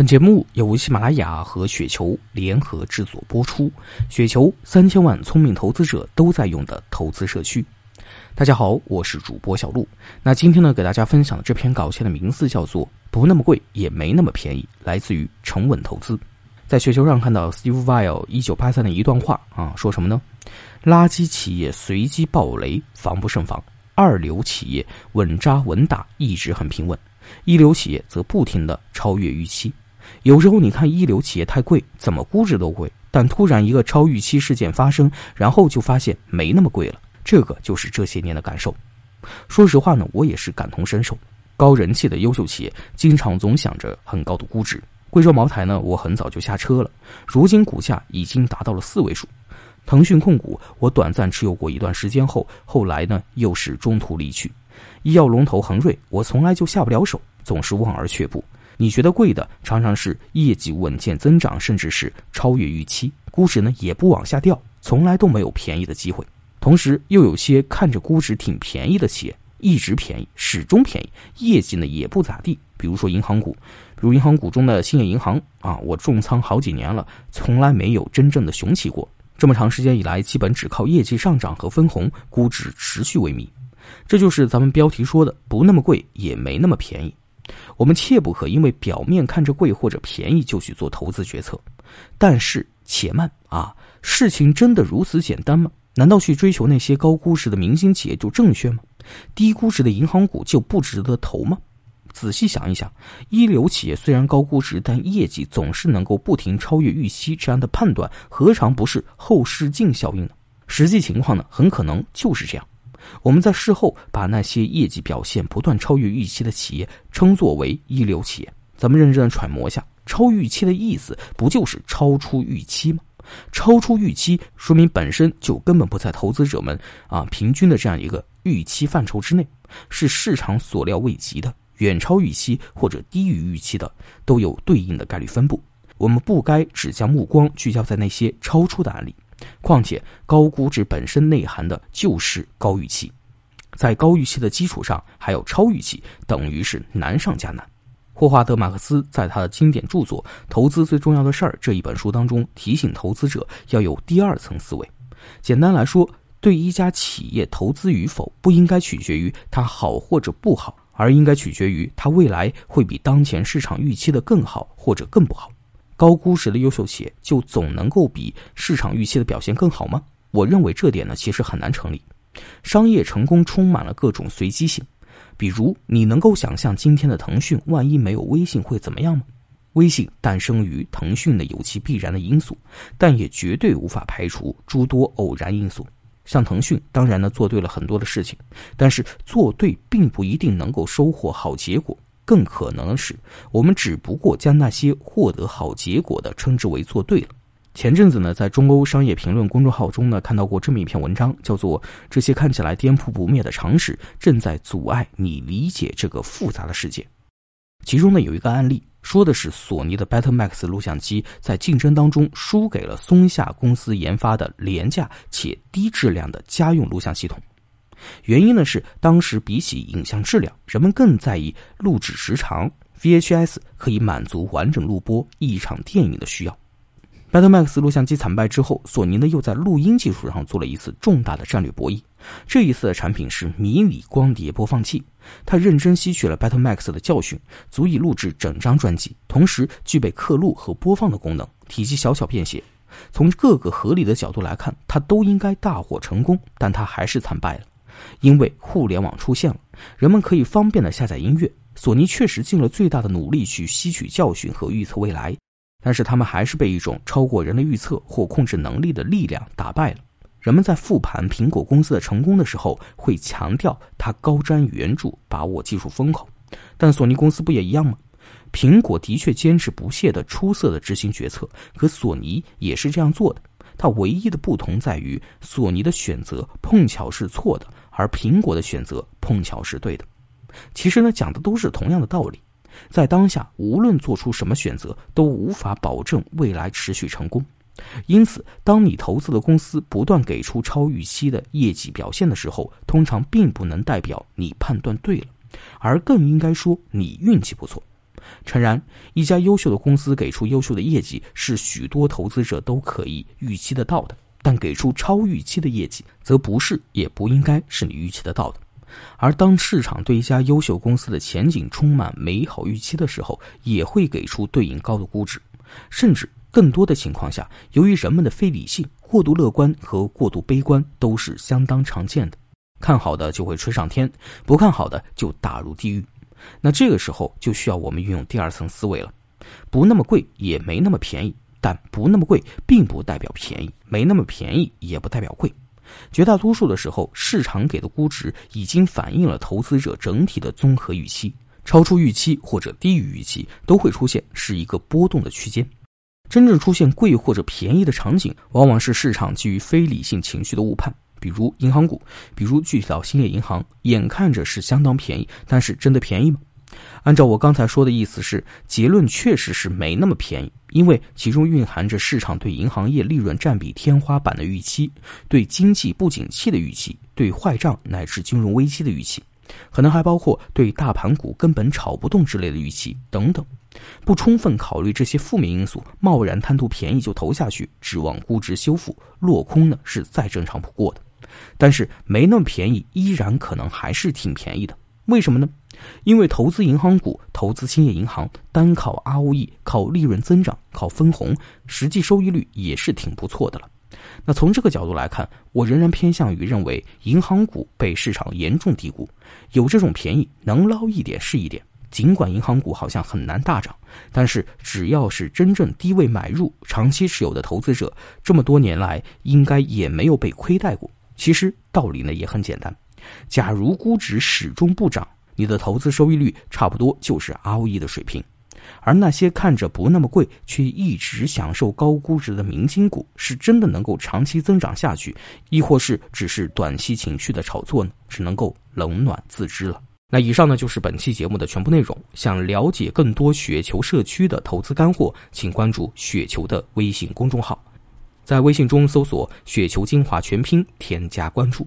本节目由喜马拉雅和雪球联合制作播出。雪球三千万聪明投资者都在用的投资社区。大家好，我是主播小璐。那今天呢，给大家分享的这篇稿件的名字叫做《不那么贵，也没那么便宜》，来自于沉稳投资。在雪球上看到 Steve Weil 一九八三的一段话啊，说什么呢？垃圾企业随机暴雷，防不胜防；二流企业稳扎稳打，一直很平稳；一流企业则不停的超越预期。有时候你看一流企业太贵，怎么估值都贵，但突然一个超预期事件发生，然后就发现没那么贵了。这个就是这些年的感受。说实话呢，我也是感同身受。高人气的优秀企业，经常总想着很高的估值。贵州茅台呢，我很早就下车了，如今股价已经达到了四位数。腾讯控股，我短暂持有过一段时间后，后来呢又是中途离去。医药龙头恒瑞，我从来就下不了手，总是望而却步。你觉得贵的，常常是业绩稳健增长，甚至是超越预期，估值呢也不往下掉，从来都没有便宜的机会。同时，又有些看着估值挺便宜的企业，一直便宜，始终便宜，业绩呢也不咋地。比如说银行股，比如银行股中的兴业银行啊，我重仓好几年了，从来没有真正的雄起过。这么长时间以来，基本只靠业绩上涨和分红，估值持续萎靡。这就是咱们标题说的，不那么贵，也没那么便宜。我们切不可因为表面看着贵或者便宜就去做投资决策，但是且慢啊！事情真的如此简单吗？难道去追求那些高估值的明星企业就正确吗？低估值的银行股就不值得投吗？仔细想一想，一流企业虽然高估值，但业绩总是能够不停超越预期，这样的判断何尝不是后视镜效应呢？实际情况呢，很可能就是这样。我们在事后把那些业绩表现不断超越预期的企业称作为一流企业。咱们认真的揣摩一下，超预期的意思不就是超出预期吗？超出预期说明本身就根本不在投资者们啊平均的这样一个预期范畴之内，是市场所料未及的，远超预期或者低于预期的都有对应的概率分布。我们不该只将目光聚焦在那些超出的案例。况且，高估值本身内涵的就是高预期，在高预期的基础上还有超预期，等于是难上加难。霍华德·马克思在他的经典著作《投资最重要的事儿》这一本书当中提醒投资者要有第二层思维。简单来说，对一家企业投资与否，不应该取决于它好或者不好，而应该取决于它未来会比当前市场预期的更好或者更不好。高估值的优秀企业就总能够比市场预期的表现更好吗？我认为这点呢其实很难成立。商业成功充满了各种随机性，比如你能够想象今天的腾讯万一没有微信会怎么样吗？微信诞生于腾讯的有其必然的因素，但也绝对无法排除诸多偶然因素。像腾讯当然呢做对了很多的事情，但是做对并不一定能够收获好结果。更可能是，我们只不过将那些获得好结果的称之为做对了。前阵子呢，在中欧商业评论公众号中呢，看到过这么一篇文章，叫做《这些看起来颠扑不灭的常识正在阻碍你理解这个复杂的世界》。其中呢，有一个案例，说的是索尼的 Betamax 录像机在竞争当中输给了松下公司研发的廉价且低质量的家用录像系统。原因呢是，当时比起影像质量，人们更在意录制时长。VHS 可以满足完整录播一场电影的需要。Betamax 录像机惨败之后，索尼呢又在录音技术上做了一次重大的战略博弈。这一次的产品是迷你光碟播放器，它认真吸取了 Betamax 的教训，足以录制整张专辑，同时具备刻录和播放的功能，体积小巧便携。从各个合理的角度来看，它都应该大获成功，但它还是惨败了。因为互联网出现了，人们可以方便的下载音乐。索尼确实尽了最大的努力去吸取教训和预测未来，但是他们还是被一种超过人类预测或控制能力的力量打败了。人们在复盘苹果公司的成功的时候，会强调它高瞻远瞩，把握技术风口。但索尼公司不也一样吗？苹果的确坚持不懈的出色的执行决策，可索尼也是这样做的。它唯一的不同在于，索尼的选择碰巧是错的。而苹果的选择碰巧是对的，其实呢，讲的都是同样的道理。在当下，无论做出什么选择，都无法保证未来持续成功。因此，当你投资的公司不断给出超预期的业绩表现的时候，通常并不能代表你判断对了，而更应该说你运气不错。诚然，一家优秀的公司给出优秀的业绩是许多投资者都可以预期得到的，但给出超预期的业绩，则不是也不应该是你预期得到的。而当市场对一家优秀公司的前景充满美好预期的时候，也会给出对应高的估值，甚至更多的情况下，由于人们的非理性，过度乐观和过度悲观都是相当常见的。看好的就会吹上天，不看好的就打入地狱。那这个时候就需要我们运用第二层思维了，不那么贵也没那么便宜，但不那么贵并不代表便宜，没那么便宜也不代表贵。绝大多数的时候，市场给的估值已经反映了投资者整体的综合预期，超出预期或者低于预期都会出现是一个波动的区间。真正出现贵或者便宜的场景，往往是市场基于非理性情绪的误判。比如银行股，比如具体到兴业银行，眼看着是相当便宜，但是真的便宜吗？按照我刚才说的意思是，结论确实是没那么便宜，因为其中蕴含着市场对银行业利润占比天花板的预期，对经济不景气的预期，对坏账乃至金融危机的预期，可能还包括对大盘股根本炒不动之类的预期等等。不充分考虑这些负面因素，贸然贪图便宜就投下去，指望估值修复，落空呢是再正常不过的。但是没那么便宜，依然可能还是挺便宜的。为什么呢？因为投资银行股、投资兴业银行，单靠 ROE、靠利润增长、靠分红，实际收益率也是挺不错的了。那从这个角度来看，我仍然偏向于认为银行股被市场严重低估，有这种便宜能捞一点是一点。尽管银行股好像很难大涨，但是只要是真正低位买入、长期持有的投资者，这么多年来应该也没有被亏待过。其实道理呢也很简单，假如估值始终不涨，你的投资收益率差不多就是 ROE 的水平。而那些看着不那么贵却一直享受高估值的明星股，是真的能够长期增长下去，亦或是只是短期情绪的炒作呢？只能够冷暖自知了。那以上呢就是本期节目的全部内容。想了解更多雪球社区的投资干货，请关注雪球的微信公众号。在微信中搜索“雪球精华全拼”，添加关注。